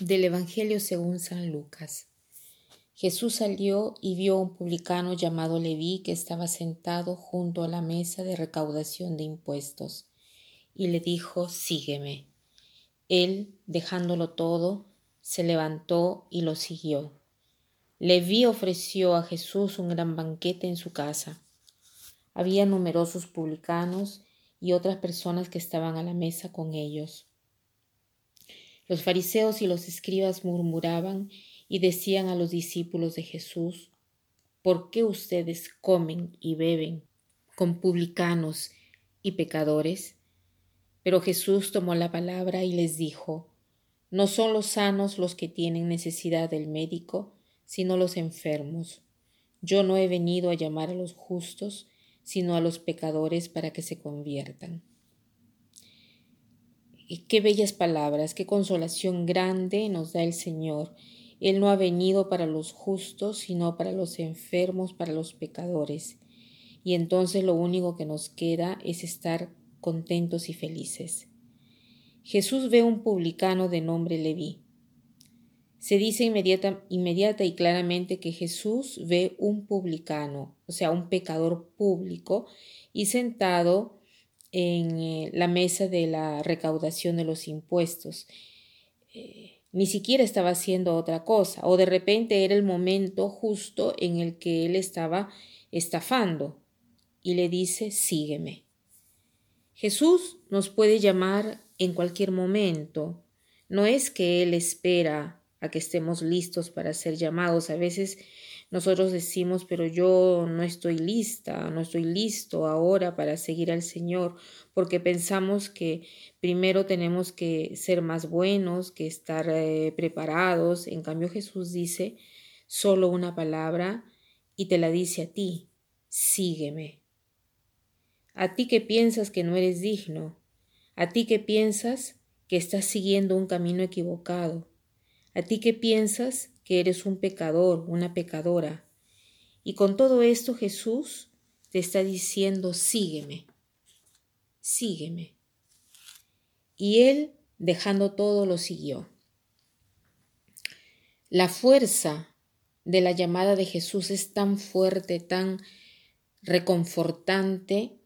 Del Evangelio según San Lucas. Jesús salió y vio a un publicano llamado Leví que estaba sentado junto a la mesa de recaudación de impuestos, y le dijo, Sígueme. Él, dejándolo todo, se levantó y lo siguió. Leví ofreció a Jesús un gran banquete en su casa. Había numerosos publicanos y otras personas que estaban a la mesa con ellos. Los fariseos y los escribas murmuraban y decían a los discípulos de Jesús, ¿por qué ustedes comen y beben con publicanos y pecadores? Pero Jesús tomó la palabra y les dijo, No son los sanos los que tienen necesidad del médico, sino los enfermos. Yo no he venido a llamar a los justos, sino a los pecadores para que se conviertan qué bellas palabras, qué consolación grande nos da el Señor. Él no ha venido para los justos, sino para los enfermos, para los pecadores. Y entonces lo único que nos queda es estar contentos y felices. Jesús ve un publicano de nombre Leví. Se dice inmediata, inmediata y claramente que Jesús ve un publicano, o sea, un pecador público, y sentado en eh, la mesa de la recaudación de los impuestos. Eh, ni siquiera estaba haciendo otra cosa, o de repente era el momento justo en el que él estaba estafando y le dice, sígueme. Jesús nos puede llamar en cualquier momento. No es que Él espera a que estemos listos para ser llamados. A veces nosotros decimos, pero yo no estoy lista, no estoy listo ahora para seguir al Señor, porque pensamos que primero tenemos que ser más buenos, que estar eh, preparados. En cambio Jesús dice solo una palabra y te la dice a ti, sígueme. A ti que piensas que no eres digno, a ti que piensas que estás siguiendo un camino equivocado, a ti que piensas que eres un pecador, una pecadora. Y con todo esto Jesús te está diciendo, sígueme, sígueme. Y él, dejando todo, lo siguió. La fuerza de la llamada de Jesús es tan fuerte, tan reconfortante,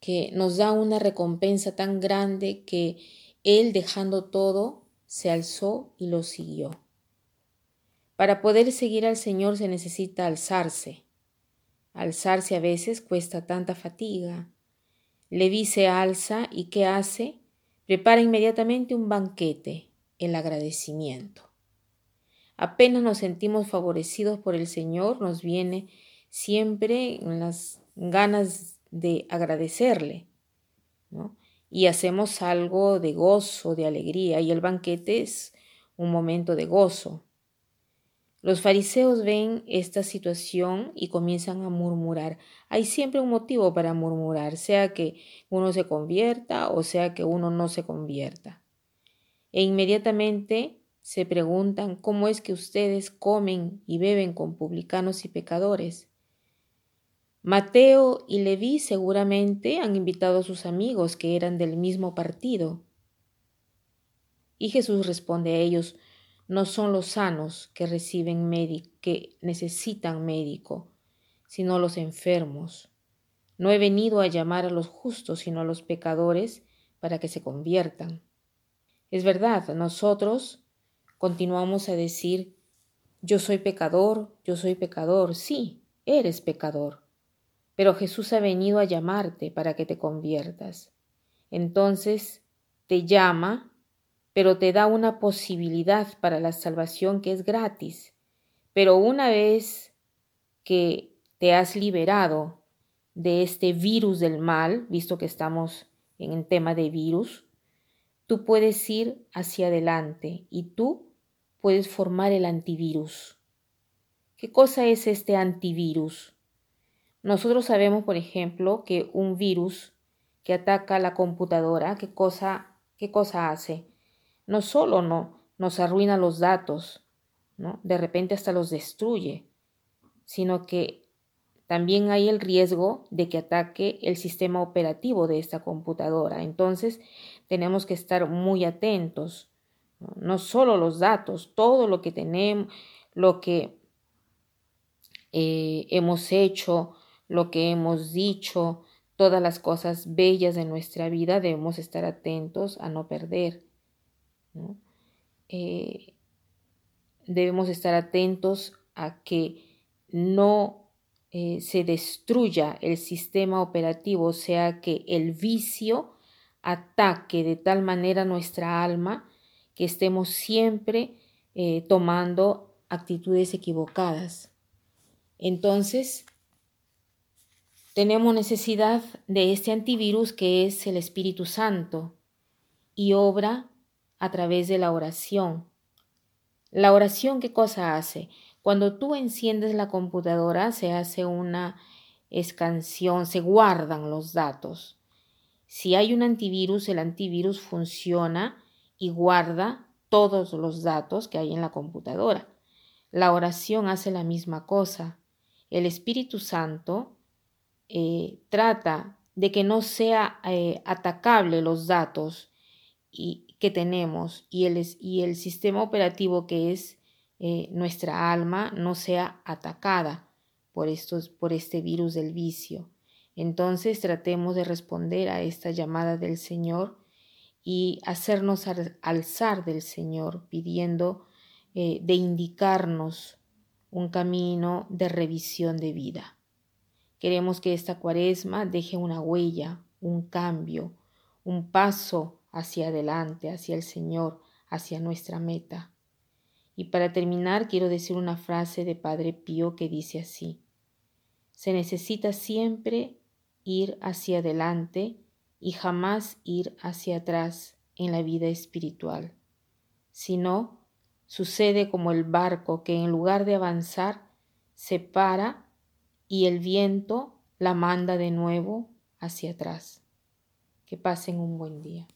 que nos da una recompensa tan grande que Él, dejando todo, se alzó y lo siguió. Para poder seguir al Señor se necesita alzarse. Alzarse a veces cuesta tanta fatiga. Leví se alza y ¿qué hace? Prepara inmediatamente un banquete, el agradecimiento. Apenas nos sentimos favorecidos por el Señor, nos viene siempre las ganas de agradecerle, Y hacemos algo de gozo, de alegría, y el banquete es un momento de gozo. Los fariseos ven esta situación y comienzan a murmurar. Hay siempre un motivo para murmurar, sea que uno se convierta o sea que uno no se convierta. E inmediatamente se preguntan cómo es que ustedes comen y beben con publicanos y pecadores. Mateo y Leví seguramente han invitado a sus amigos que eran del mismo partido. Y Jesús responde a ellos, no son los sanos que reciben que necesitan médico, sino los enfermos. No he venido a llamar a los justos, sino a los pecadores, para que se conviertan. Es verdad, nosotros continuamos a decir, yo soy pecador, yo soy pecador, sí, eres pecador, pero Jesús ha venido a llamarte para que te conviertas. Entonces te llama pero te da una posibilidad para la salvación que es gratis. Pero una vez que te has liberado de este virus del mal, visto que estamos en el tema de virus, tú puedes ir hacia adelante y tú puedes formar el antivirus. ¿Qué cosa es este antivirus? Nosotros sabemos, por ejemplo, que un virus que ataca la computadora, ¿qué cosa, qué cosa hace? No solo no nos arruina los datos, ¿no? de repente hasta los destruye, sino que también hay el riesgo de que ataque el sistema operativo de esta computadora. Entonces tenemos que estar muy atentos, no, solo los datos, todo lo que tenemos, lo que eh, hemos hecho, lo que hemos dicho, todas las cosas bellas de nuestra vida, debemos estar atentos a no perder. Eh, debemos estar atentos a que no eh, se destruya el sistema operativo, o sea, que el vicio ataque de tal manera nuestra alma que estemos siempre eh, tomando actitudes equivocadas. Entonces, tenemos necesidad de este antivirus que es el Espíritu Santo y obra a través de la oración. La oración, ¿qué cosa hace? Cuando tú enciendes la computadora, se hace una escansión, se guardan los datos. Si hay un antivirus, el antivirus funciona y guarda todos los datos que hay en la computadora. La oración hace la misma cosa. El Espíritu Santo eh, trata de que no sea eh, atacable los datos y, que tenemos y el, y el sistema operativo que es eh, nuestra alma no sea atacada por, estos, por este virus del vicio. Entonces tratemos de responder a esta llamada del Señor y hacernos alzar del Señor pidiendo eh, de indicarnos un camino de revisión de vida. Queremos que esta cuaresma deje una huella, un cambio, un paso hacia adelante, hacia el Señor, hacia nuestra meta. Y para terminar, quiero decir una frase de Padre Pío que dice así, se necesita siempre ir hacia adelante y jamás ir hacia atrás en la vida espiritual. Si no, sucede como el barco que en lugar de avanzar se para y el viento la manda de nuevo hacia atrás. Que pasen un buen día.